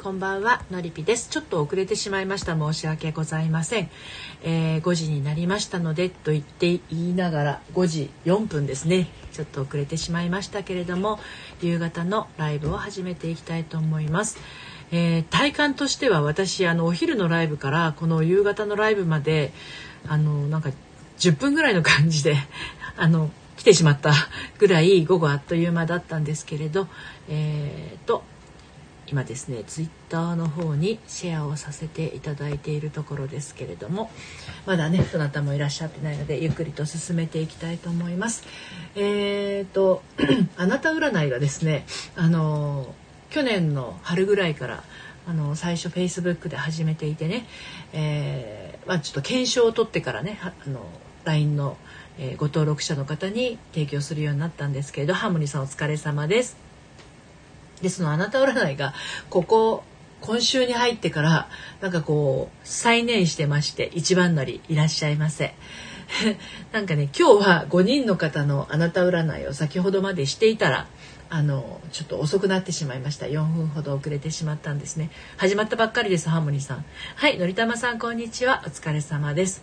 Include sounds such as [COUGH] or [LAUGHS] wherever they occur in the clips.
こんばんはのりぴです。ちょっと遅れてしまいました。申し訳ございません、えー、5時になりましたのでと言って言いながら5時4分ですね。ちょっと遅れてしまいましたけれども夕方のライブを始めていきたいと思います、えー、体感としては私あのお昼のライブからこの夕方のライブまであのなんか10分ぐらいの感じで [LAUGHS] あの来てしまったぐらい午後あっという間だったんですけれどえー、と今ですねツイッターの方にシェアをさせていただいているところですけれどもまだねどなたもいらっしゃってないのでゆっくりと進めていきたいと思います。えーと [CLEARS THROAT] あなた占いがですねあの去年の春ぐらいからあの最初フェイスブックで始めていてね、えー、まあ、ちょっと検証を取ってからねあの LINE の、え、ご登録者の方に提供するようになったんですけれどハーモニーさんお疲れ様です。でそのあなた占いがここ今週に入ってからなんかこう再燃してまして一番乗りいらっしゃいませ。[LAUGHS] なんかね今日は5人の方のあなた占いを先ほどまでしていたらあのちょっと遅くなってしまいました。4分ほど遅れてしまったんですね。始まったばっかりですハーモニーさん。はいのりたまさんこんにちは。お疲れ様です。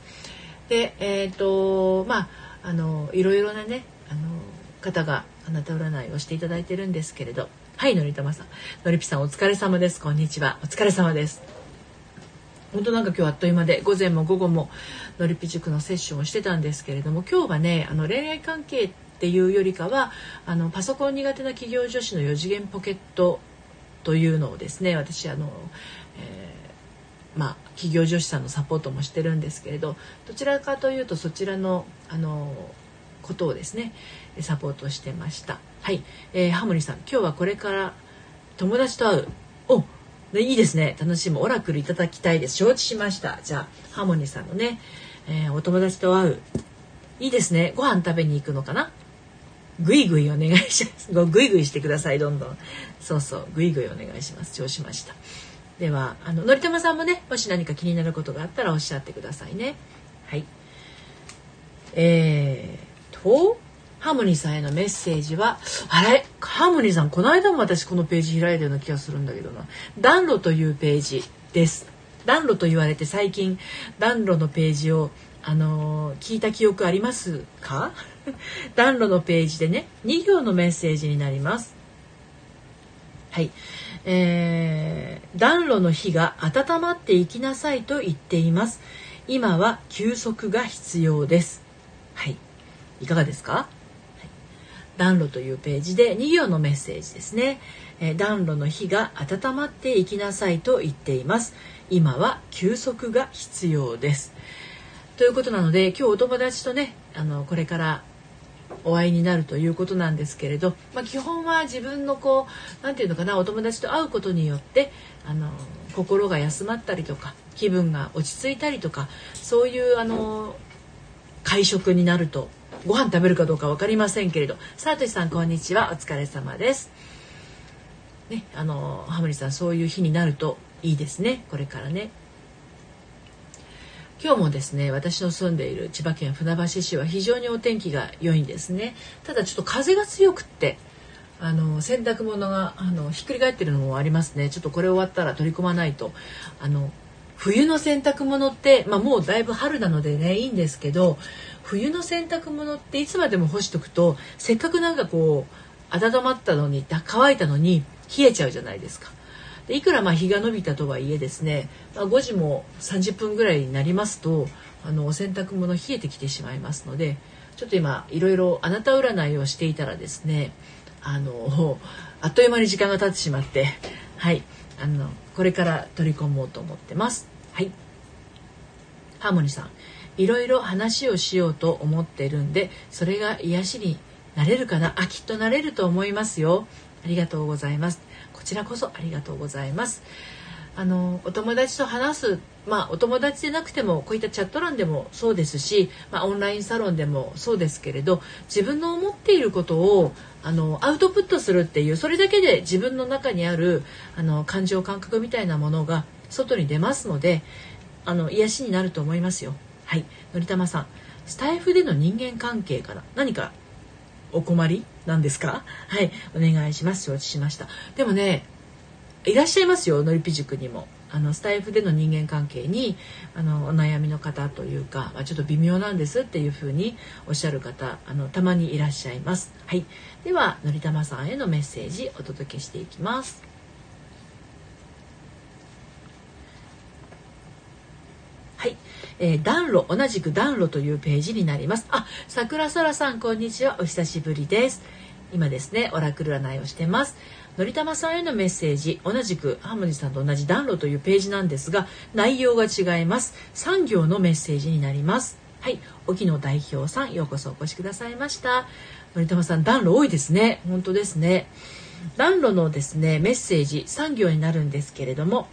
でえっ、ー、とまああのいろいろなねあの方があなた占いをしていただいてるんですけれどはいのりたまさん。のりぴさんお疲れ様です。こんにちは。お疲れ様です。本当なんか今日あっという間で午前も午後ものりぴ塾のセッションをしてたんですけれども今日はねあの恋愛関係っていうよりかはあのパソコン苦手な企業女子の4次元ポケットというのをですね私あの、えー、まあ企業女子さんのサポートもしてるんですけれどどちらかというとそちらのあのことをですねサポートしてました。はい、えー、ハモリさん今日はこれから友達と会う。おね、いいですね。楽しむオラクルいただきたいです。承知しました。じゃあハモニーさんのね、えー、お友達と会う。いいですね。ご飯食べに行くのかな？ぐいぐいお願いします。ぐいぐいしてください。どんどん。そうそう。ぐいぐいお願いします。承知しました。ではあののりたまさんもねもし何か気になることがあったらおっしゃってくださいね。はい。えーとハーモニーさんへのメッセージは、あれ？ハーモニーさん、この間も私このページ開いたような気がするんだけどな。暖炉というページです。暖炉と言われて最近、暖炉のページを、あのー、聞いた記憶ありますか？[LAUGHS] 暖炉のページでね、2行のメッセージになります。はい。えー、暖炉の火が温まっていきなさいと言っています。今は休息が必要です。はい。いかがですか？暖炉というページで2行のメッセージですね、えー、暖炉の火が温まっていきなさいと言っています。今は休息が必要です。ということなので今日お友達とねあのこれからお会いになるということなんですけれど、まあ、基本は自分のこう何て言うのかなお友達と会うことによってあの心が休まったりとか気分が落ち着いたりとかそういうあの会食になるとご飯食べるかどうか分かりませんけれど。さとしさんこんにちは。お疲れ様です。ね、あのハムリさんそういう日になるといいですね。これからね。今日もですね私の住んでいる千葉県船橋市は非常にお天気が良いんですね。ただちょっと風が強くってあの洗濯物があのひっくり返ってるのもありますね。ちょっとこれ終わったら取り込まないとあの冬の洗濯物って、まあ、もうだいぶ春なのでねいいんですけど冬の洗濯物っていつまでも干しとくとせっかくなんかこう温まったのに乾いたのに冷えちゃうじゃないですか。でいくらまあ日が伸びたとはいえですね、まあ、5時も30分ぐらいになりますとあのお洗濯物冷えてきてしまいますのでちょっと今いろいろあなた占いをしていたらですねあのあっという間に時間が経ってしまってはいあのこれから取り込もうと思ってます。はい。ハーモニーさんいろいろ話をしようと思ってるんでそれが癒しになれるかな？あきっとなれると思いますよ。ありがとうございます。こちらこそありがとうございます。あのお友達と話すまあお友達でなくてもこういったチャット欄でもそうですし、まあ、オンラインサロンでもそうですけれど自分の思っていることをあのアウトプットするっていうそれだけで自分の中にあるあの感情感覚みたいなものが外に出ますのであの癒しになると思いますよ。はい、のりたまさん、スタイフでの人間関係から何かお困りなんですか？はい、お願いします。承知しました。でもね、いらっしゃいますよのりぴ塾にも。あのスタイフでの人間関係にあのお悩みの方というか、まあ、ちょっと微妙なんですっていうふうにおっしゃる方あのたまにいらっしゃいます。はい、ではのりたまさんへのメッセージお届けしていきます。はい、えー、暖炉同じく暖炉というページになります。あ、桜空さんこんにちはお久しぶりです。今ですねオラクル占いをしてます。のりたまさんへのメッセージ同じくハーモニーさんと同じ暖炉というページなんですが内容が違います。産業のメッセージになります。はい。沖野代表さんようこそお越しくださいました。のりたまさん暖炉多いですね。本当ですね。暖炉のですねメッセージ産業になるんですけれども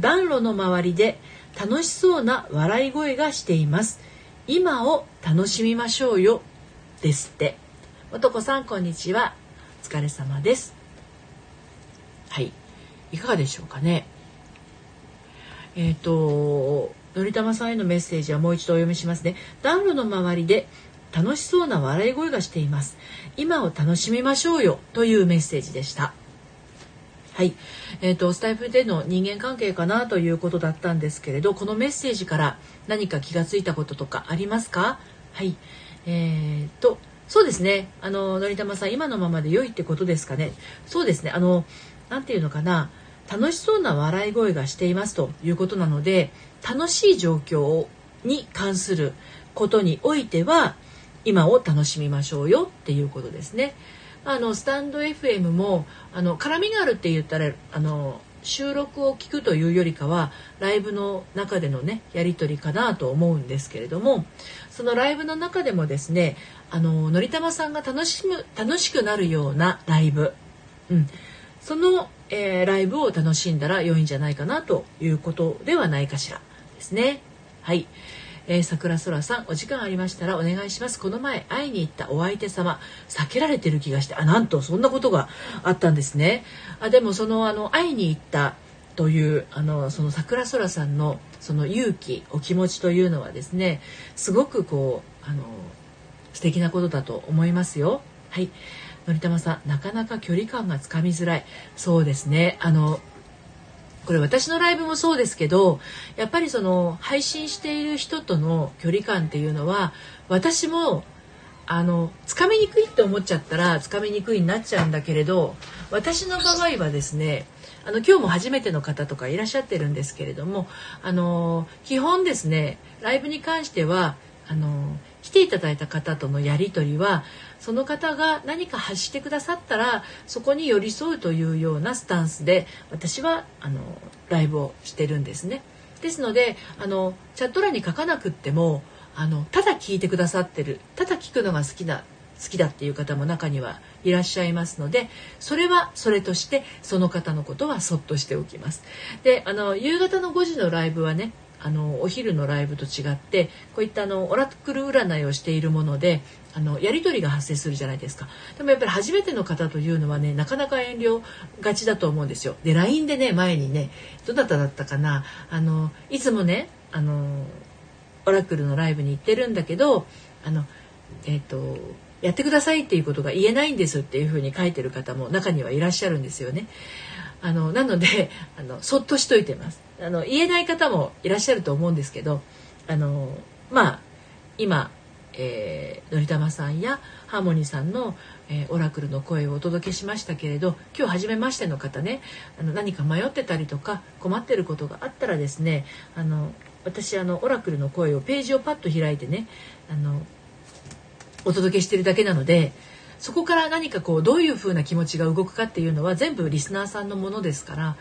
暖炉の周りで楽しそうな笑い声がしています。今を楽しみましょうよ。ですって。男さんこんにちは。お疲れ様です。はい。いかがでしょうかね。えっ、ー、とのりたまさんへのメッセージはもう一度お読みしますね。暖炉の周りで楽しそうな笑い声がしています。今を楽しみましょうよというメッセージでした。はい、えーと、スタイフでの人間関係かなということだったんですけれどこのメッセージから何か気がついたこととかありますか？はい。えーとそうですね。あののりたまさん今のままで良いってことですかね？そうですね。あの何て言うのかな楽しそうな笑い声がしていますということなので楽しい状況に関することにおいては今を楽しみましょうよっていうことですね。あのスタンド FM もあの絡みがあるって言ったらあの収録を聞くというよりかはライブの中でのねやり取りかなと思うんですけれどもそのライブの中でもですねあののりたまさんが楽しむ楽しくなるようなライブ、うん、その、えー、ライブを楽しんだら良いんじゃないかなということではないかしらですね。はい。えー、桜空さんお時間ありましたらお願いしますこの前会いに行ったお相手様避けられてる気がしてあなんとそんなことがあったんですねあでもそのあの会いに行ったというあのその桜空さんのその勇気お気持ちというのはですねすごくこうあの素敵なことだと思いますよはいのりたまさんなかなか距離感がつかみづらい。そうですね。あのこれ私のライブもそうですけどやっぱりその配信している人との距離感っていうのは私もあのつかみにくいって思っちゃったらつかみにくいになっちゃうんだけれど私の場合はですねあの今日も初めての方とかいらっしゃってるんですけれどもあの基本ですねライブに関してはあの来ていただいた方とのやり取りはその方が何か発してくださったらそこに寄り添うというようなスタンスで私はあのライブをしてるんですね。ですのであのチャット欄に書かなくってもあのただ聞いてくださってるただ聞くのが好きだ好きだっていう方も中にはいらっしゃいますのでそれはそれとしてその方のことはそっとしておきます。であの夕方の5時のライブはねあのお昼のライブと違ってこういったあのオラクル占いをしているものであのやり取りが発生するじゃないですか。でもやっぱり初めての方というのはねなかなか遠慮がちだと思うんですよ。で LINE でね前にねどなただったかな。あのいつもねあのオラクルのライブに行ってるんだけどあのえっ、ー、とやってくださいっていうことが言えないんですっていうふうに書いてる方も中にはいらっしゃるんですよね。あのなので [LAUGHS] あのそっとしといてます。あの言えない方もいらっしゃると思うんですけどあのまあ今、えー、のりたまさんやハーモニーさんの、えー、オラクルの声をお届けしましたけれど今日初めましての方ねあの何か迷ってたりとか困ってることがあったらですねあの私あのオラクルの声をページをパッと開いてねあのお届けしてるだけなのでそこから何かこうどういう風な気持ちが動くかっていうのは全部リスナーさんのものですから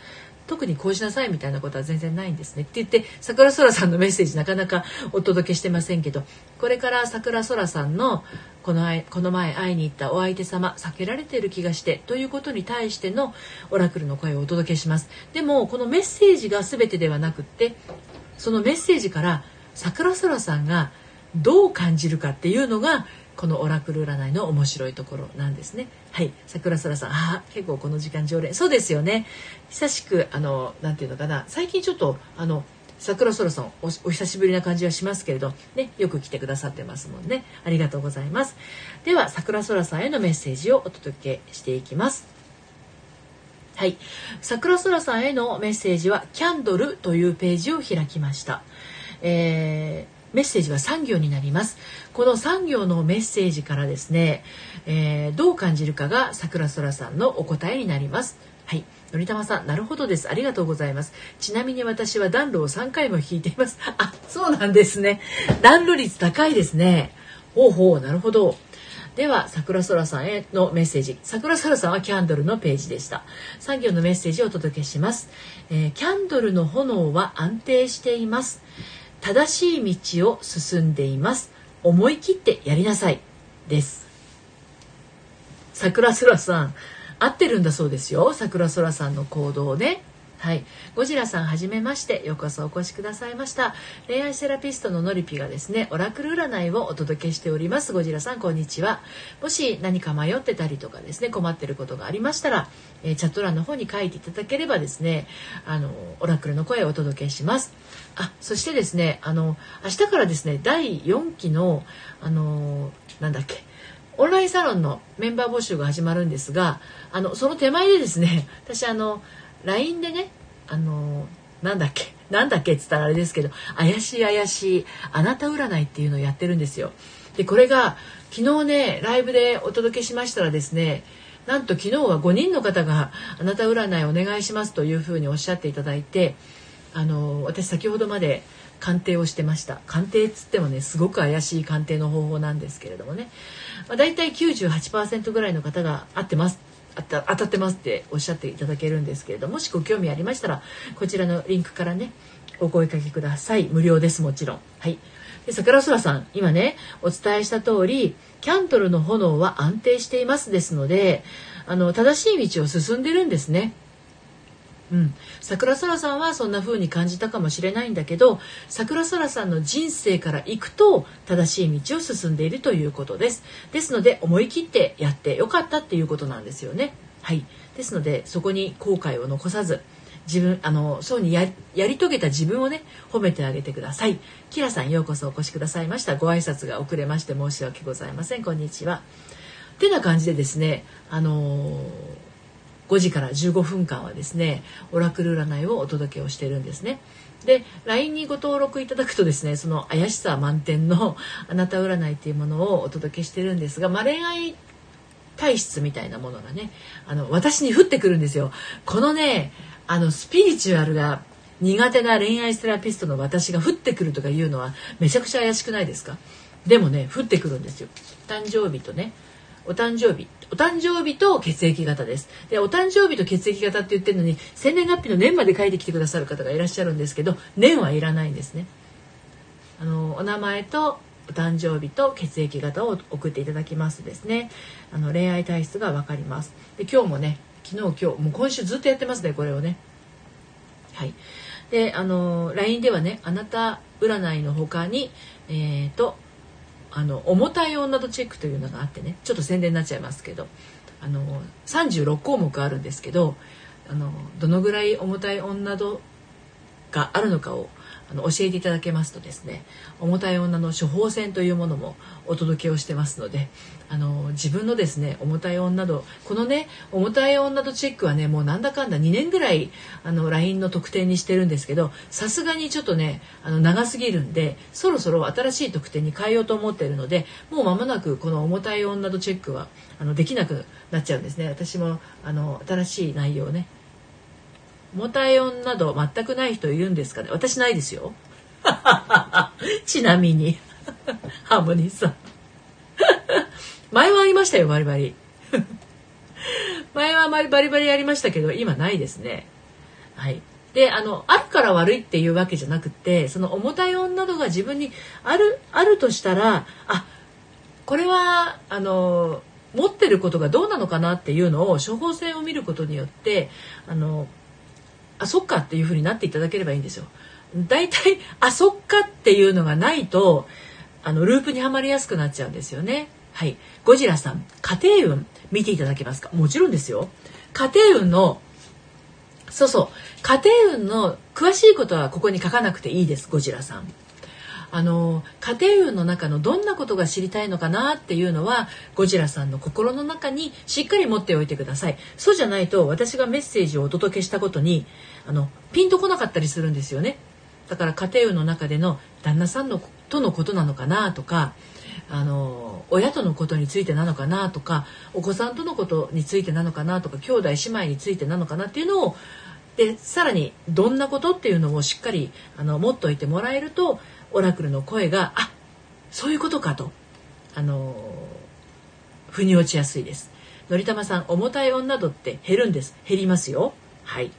特にこうしなさいみたいなことは全然ないんですねって言って桜空さんのメッセージなかなかお届けしてませんけどこれから桜空さんのこのこの前会いに行ったお相手様避けられている気がしてということに対してのオラクルの声をお届けします。でもこのメッセージが全てではなくってそのメッセージから桜空さんがどう感じるかっていうのがこのオラクル占いの面白いところなんですね。はい、桜空さん、あ結構この時間常連、そうですよね。久しくあのなていうのかな、最近ちょっとあの桜空さんおお久しぶりな感じはしますけれど、ね、よく来てくださってますもんね。ありがとうございます。では桜空さんへのメッセージをお届けしていきます。はい。桜空さんへのメッセージは、キャンドルというページを開きました。えー、メッセージは3行になります。この3行のメッセージからですね、えー、どう感じるかが桜空さんのお答えになります。はい。のりたまさん、なるほどです。ありがとうございます。ちなみに私は暖炉を3回も引いています。[LAUGHS] あ、そうなんですね。暖炉率高いですね。ほうほう、なるほど。では桜空さんへのメッセージ桜空さんはキャンドルのページでした作業のメッセージをお届けします、えー、キャンドルの炎は安定しています正しい道を進んでいます。思い切ってやりなさい。です。桜空さん。合ってるんだそうですよ。桜空さんの行動ね。はい、ゴジラさんはじめまして。ようこそお越しくださいました。恋愛セラピストののりぴがですねオラクル占いをお届けしております。ゴジラさんこんにちは。もし何か迷ってたりとかですね困ってることがありましたら、えー、チャット欄の方に書いていただければですねあのオラクルの声をお届けします。あそしてですねあの明日からですね第4期のあのなんだっけオンラインサロンのメンバー募集が始まるんですがあのその手前でですね私あの LINE でねあのなんだっけなんだっけっつったらあれですけど怪しい怪しいあなた占いっていうのをやってるんですよ。でこれが昨日ねライブでお届けしましたらですねなんと昨日は5人の方が「あなた占いお願いします」というふうにおっしゃっていただいてあの私先ほどまで鑑定をしてました。鑑定っつってもねすごく怪しい鑑定の方法なんですけれどもね、まあ、大体98%ぐらいの方が合ってます。当たってますっておっしゃっていただけるんですけれどもしご興味ありましたらこちらのリンクからねお声かけください。無料ですもちろん。はい。で桜空さん今ねお伝えした通りキャンドルの炎は安定していますですのであの正しい道を進んでるんですね。うん、桜空さんはそんな風に感じたかもしれないんだけど桜空さんの人生から行くと正しい道を進んでいるということです。ですので思い切ってやってよかったっていうことなんですよね。はい。ですのでそこに後悔を残さず自分あのそうにやり遂げた自分をね褒めてあげてください。キラさんようこそお越しくださいました。ご挨拶が遅れまして申し訳ございません。こんにちは。てな感じでですねあのー5時から15分間はですねオラクル占いをお届けをしてるんですね。で LINE にご登録いただくとですねその怪しさ満点の [LAUGHS] あなた占いっていうものをお届けしてるんですが、まあ、恋愛体質みたいなものがねあの私に降ってくるんですよ。このねあのスピリチュアルが苦手な恋愛セラピストの私が降ってくるとかいうのはめちゃくちゃ怪しくないですか？でもね降ってくるんですよ誕生日とねお誕生日。お誕生日と血液型です。でお誕生日と血液型って言ってるのに生年月日の年まで書いてきてくださる方がいらっしゃるんですけど年はいらないんですね。あのお名前とお誕生日と血液型を送っていただきますですね。あの恋愛体質が分かります。で今日もね昨日今日もう今週ずっとやってますねこれをね。はい。であの LINE ではねあなた占いの他にえっ、ー、とあの重たい女とチェックというのがあってねちょっと宣伝になっちゃいますけどあの36項目あるんですけどあのどのぐらい重たい女度があるのかをの教えていただけますとですね重たい女の処方箋というものもお届けをしてますのであの自分のですね重たい女度このね重たい女度チェックはねもうなんだかんだ2年ぐらいあの LINE の特典にしてるんですけどさすがにちょっとねあの長すぎるんでそろそろ新しい特典に変えようと思っているのでもう間もなくこの重たい女度チェックはあのできなくなっちゃうんですね。私もあの新しい内容をね重たい音など全くない人いるんですかね？私ないですよ。[LAUGHS] ちなみに。[LAUGHS] ハーモニーさん。[LAUGHS] 前はありましたよバリバリ。前はバリバリバリやりましたけど今ないですね。はい。であのあるから悪いっていうわけじゃなくてその重たい音などが自分にあるあるとしたらあこれはあの持ってることがどうなのかなっていうのを処方箋を見ることによってあのあそっかっていう風になっていただければいいんですよ。大体あそっかっていうのがないとあのループにはまりやすくなっちゃうんですよね。はい、ゴジラさん家庭運見ていただけますか？もちろんですよ。家庭運のそうそう家庭運の詳しいことはここに書かなくていいですゴジラさん。あの家庭運の中のどんなことが知りたいのかなっていうのはゴジラさんの心の中にしっかり持っておいてください。そうじゃないと私がメッセージをお届けしたことにあのピンとこなかったりするんですよね。だから家庭運の中での旦那さんのとのことなのかなとかあの親とのことについてなのかなとかお子さんとのことについてなのかなとか兄弟姉妹についてなのかなっていうのをでさらにどんなことっていうのをしっかりあの持っておいてもらえるとオラクルの声があそういうことかと。あの腑に落ちやすいです。のりたまさん重たい女度って減るんです。減りますよ。はい。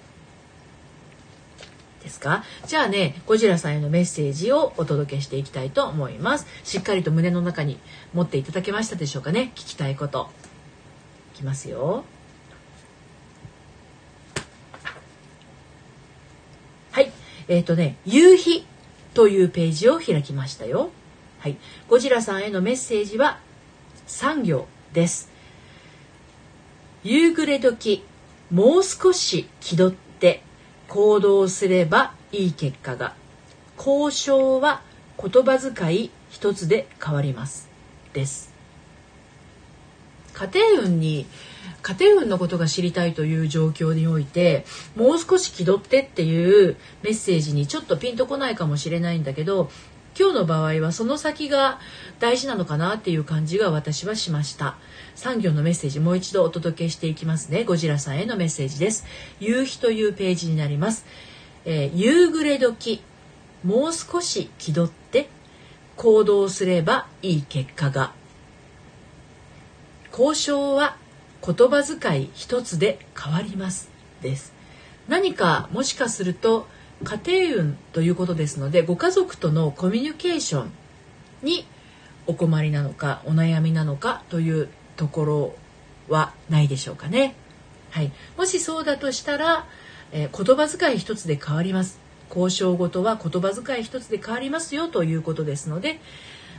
ですか？じゃあねゴジラさんへのメッセージをお届けしていきたいと思います。しっかりと胸の中に持っていただけましたでしょうかね？聞きたいこと。いきますよ。はい。えっ、ー、とね夕日。というページを開きましたよ。はい、ゴジラさんへのメッセージは3行です。夕暮れ時、もう少し気取って行動すればいい結果が。交渉は言葉遣い一つで変わります。です。家庭運に家庭運のことが知りたいという状況においてもう少し気取ってっていうメッセージにちょっとピンとこないかもしれないんだけど今日の場合はその先が大事なのかなっていう感じが私はしました。産業のメッセージもう一度お届けしていきますね。ゴジラさんへのメッセージです。夕日というページになります、えー、夕暮れ時もう少し気取って行動すればいい結果が。交渉は言葉遣い一つで変わりますです何かもしかすると家庭運ということですのでご家族とのコミュニケーションにお困りなのかお悩みなのかというところはないでしょうかね。はい、もしそうだとしたら、えー、言葉遣い一つで変わります。交渉ごとは言葉遣い一つで変わりますよということですので、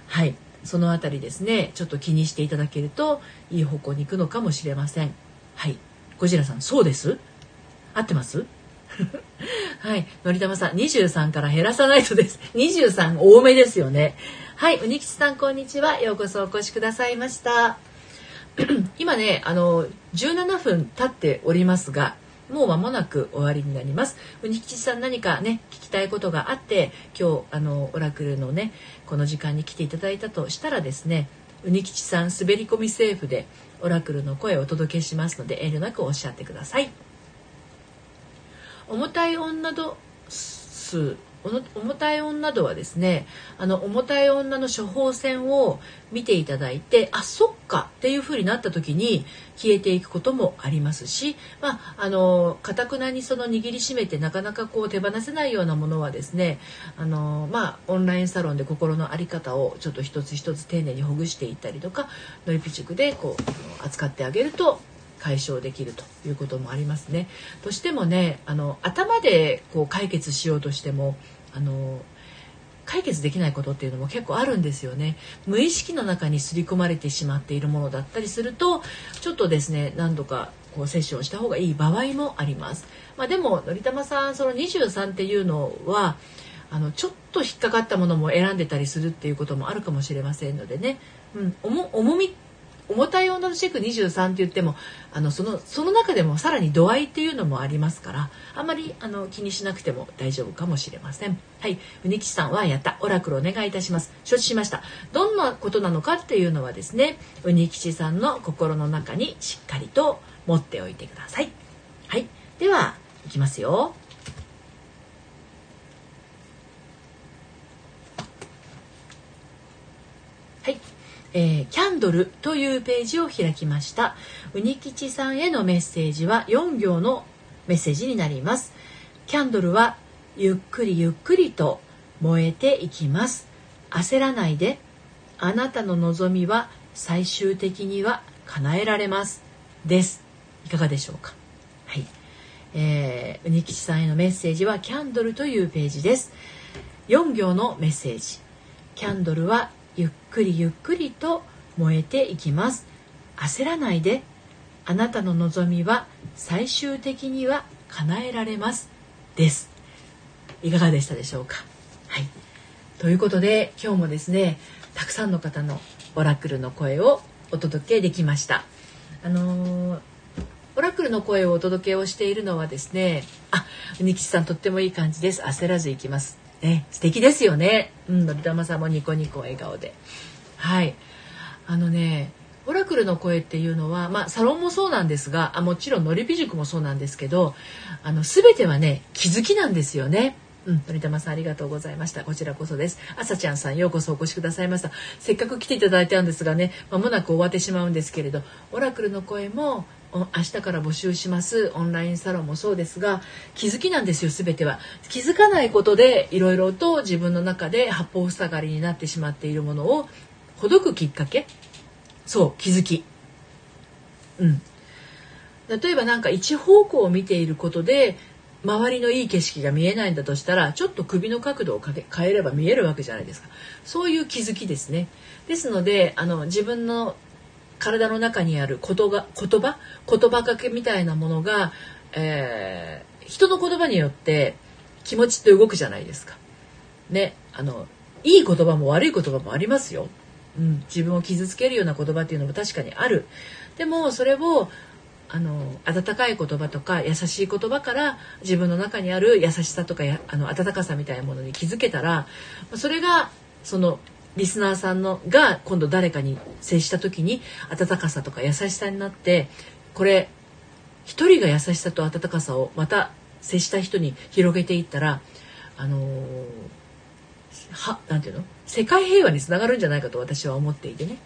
はい、そのあたりですねちょっと気にしていただけるといい方向に行くのかもしれません。はい。ゴジラさんそうです？合ってます？[LAUGHS] はい。のりたまさん23から減らさないとです。23多めですよね。はい。うにきちさんこんにちは。ようこそお越しくださいました。[CLEARS THROAT] 今ねあの17分経っておりますがもう間もなく終わりになります。うにきちさん何かね聞きたいことがあって今日あのオラクルのねこの時間に来ていただいたとしたらですねうにきちさん滑り込みセーフでオラクルの声をお届けしますので遠慮なくおっしゃってください。重たい女度数重たい女度はですねあの重たい女の処方箋を見ていただいてあそっかっていう風になった時に消えていくこともありますしまああのかたくなにその握りしめてなかなかこう手放せないようなものはですねあのまあオンラインサロンで心の在り方をちょっと一つ一つ丁寧にほぐしていったりとかノイピチクでこう扱ってあげると解消できるということもありますね。としてもねあの頭でこう解決しようとしてもあの解決できないことっていうのも結構あるんですよね。無意識の中に刷り込まれてしまっているものだったりするとちょっとですね何度かこうセッションした方がいい場合もあります、まあ、でものりたまさんその23っていうのはあのちょっと引っかかったものも選んでたりするっていうこともあるかもしれませんのでね、うん、重み重たい女のチェック23って言ってもあのそのその中でもさらに度合いっていうのもありますからあんまりあの気にしなくても大丈夫かもしれません。はい。うにきさんはやった。オラクルお願いいたします。承知しました。どんなことなのかっていうのはですねうにきちさんの心の中にしっかりと持っておいてください。はい。ではいきますよ。はい。えー、キャンドルというページを開きました。うにきちさんへのメッセージは4行のメッセージになります。キャンドルはゆっくりゆっくりと燃えていきます。焦らないで、あなたの望みは最終的には叶えられます。です。いかがでしょうか。はい。えー、うにきちさんへのメッセージはキャンドルというページです。4行のメッセージ。キャンドルはゆっくりゆっくりと燃えていきます。焦らないで。あなたの望みは最終的には叶えられます。です。いかがでしたでしょうか？はい。ということで今日もですねたくさんの方のオラクルの声をお届けできました。あのー、オラクルの声をお届けをしているのはですねあニキさんとってもいい感じです。焦らずいきます。ね素敵ですよねうんのりたまさんもニコニコ笑顔ではいあのねオラクルの声っていうのは、まあ、サロンもそうなんですがあもちろんのり美塾もそうなんですけどあの全てはね気づきなんですよね。うん、鳥玉さんありがとうございました。こちらこそです。あさちゃんさんようこそお越しくださいました。せっかく来ていただいたんですがね、まもなく終わってしまうんですけれど、オラクルの声も明日から募集します。オンラインサロンもそうですが気づきなんですよ全ては。気づかないことでいろいろと自分の中で八方塞がりになってしまっているものをほどくきっかけ？そう気づき。うん。例えばなんか一方向を見ていることで周りのいい景色が見えないんだとしたらちょっと首の角度を変えれば見えるわけじゃないですか。そういう気づきですね。ですのであの自分の体の中にある言葉言葉？言葉かけみたいなものが、えー、人の言葉によって気持ちって動くじゃないですか。ねあのいい言葉も悪い言葉もありますよ。うん、自分を傷つけるような言葉っていうのも確かにある。でもそれをあの温かい言葉とか優しい言葉から自分の中にある優しさとかやあの温かさみたいなものに気づけたらそれがそのリスナーさんのが今度誰かに接した時に温かさとか優しさになってこれ一人が優しさと温かさをまた接した人に広げていったらあのー、はなていうの？世界平和につながるんじゃないかと私は思っていてね。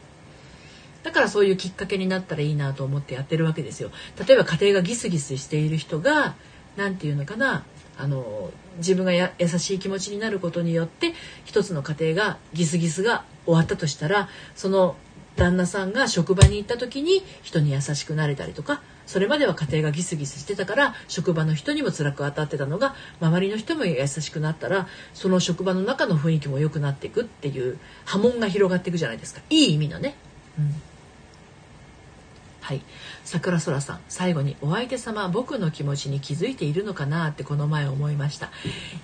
だからそういうきっかけになったらいいなと思ってやってるわけですよ。例えば家庭がギスギスしている人が何て言うのかな？あの自分がや優しい気持ちになることによって一つの家庭がギスギスが終わったとしたらその旦那さんが職場に行った時に人に優しくなれたりとかそれまでは家庭がギスギスしてたから職場の人にも辛く当たってたのが周りの人も優しくなったらその職場の中の雰囲気も良くなっていくっていう波紋が広がっていくじゃないですかいい意味のね。うんはい。桜空さん最後にお相手様僕の気持ちに気づいているのかなってこの前思いました。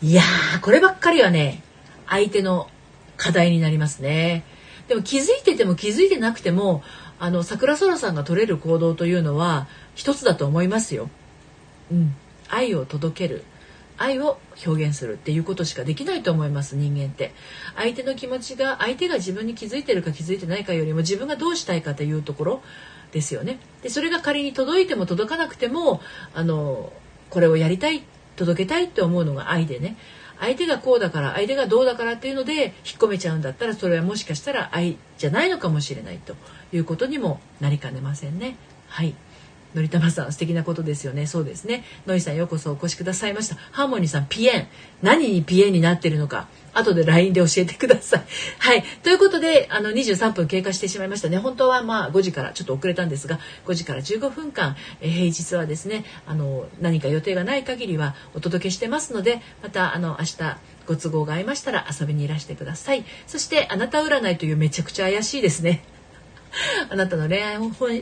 いやーこればっかりはね相手の課題になりますね。でも気づいてても気づいてなくてもあの桜空さんが取れる行動というのは一つだと思いますよ。うん、愛を届ける。愛を表現するっていうことしかできないと思います人間って。相手の気持ちが相手が自分に気づいてるか気づいてないかよりも自分がどうしたいかというところ。ですよね。でそれが仮に届いても届かなくてもあのこれをやりたい届けたいって思うのが愛でね相手がこうだから相手がどうだからっていうので引っ込めちゃうんだったらそれはもしかしたら愛じゃないのかもしれないということにもなりかねませんね。はいのりたまさん素敵なことですよねそうですねのいさんようこそお越しくださいましたハーモニーさんピエン何にピエンになってるのか後で LINE で教えてください。はい。ということで、あの、23分経過してしまいましたね。本当はまあ5時からちょっと遅れたんですが、5時から15分間、えー、平日はですね、あの、何か予定がない限りはお届けしてますので、また、あの、明日、ご都合が合いましたら遊びにいらしてください。そして、あなた占いというめちゃくちゃ怪しいですね。[LAUGHS] あなたの恋愛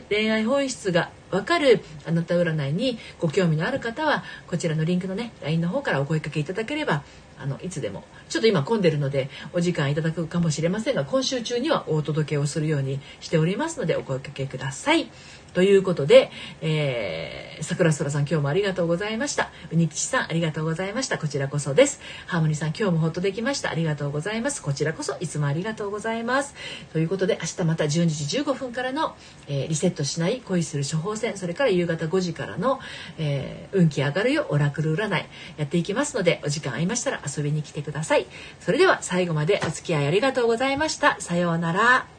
恋愛本質がわかるあなた占いにご興味のある方はこちらのリンクのね LINE の方からお声かけいただければあのいつでもちょっと今混んでるのでお時間いただくかもしれませんが今週中にはお届けをするようにしておりますのでお声かけください。ということで、えー、桜空さん今日もありがとうございました。うにきちさんありがとうございました。こちらこそです。ハーモニーさん今日もほっとできました。ありがとうございます。こちらこそいつもありがとうございます。ということで明日また12時15分からの、えー、リセットしない恋する処方箋それから夕方5時からの、えー、運気上がるよオラクル占いやっていきますのでお時間合いましたら遊びに来てください。それでは最後までお付き合いありがとうございました。さようなら。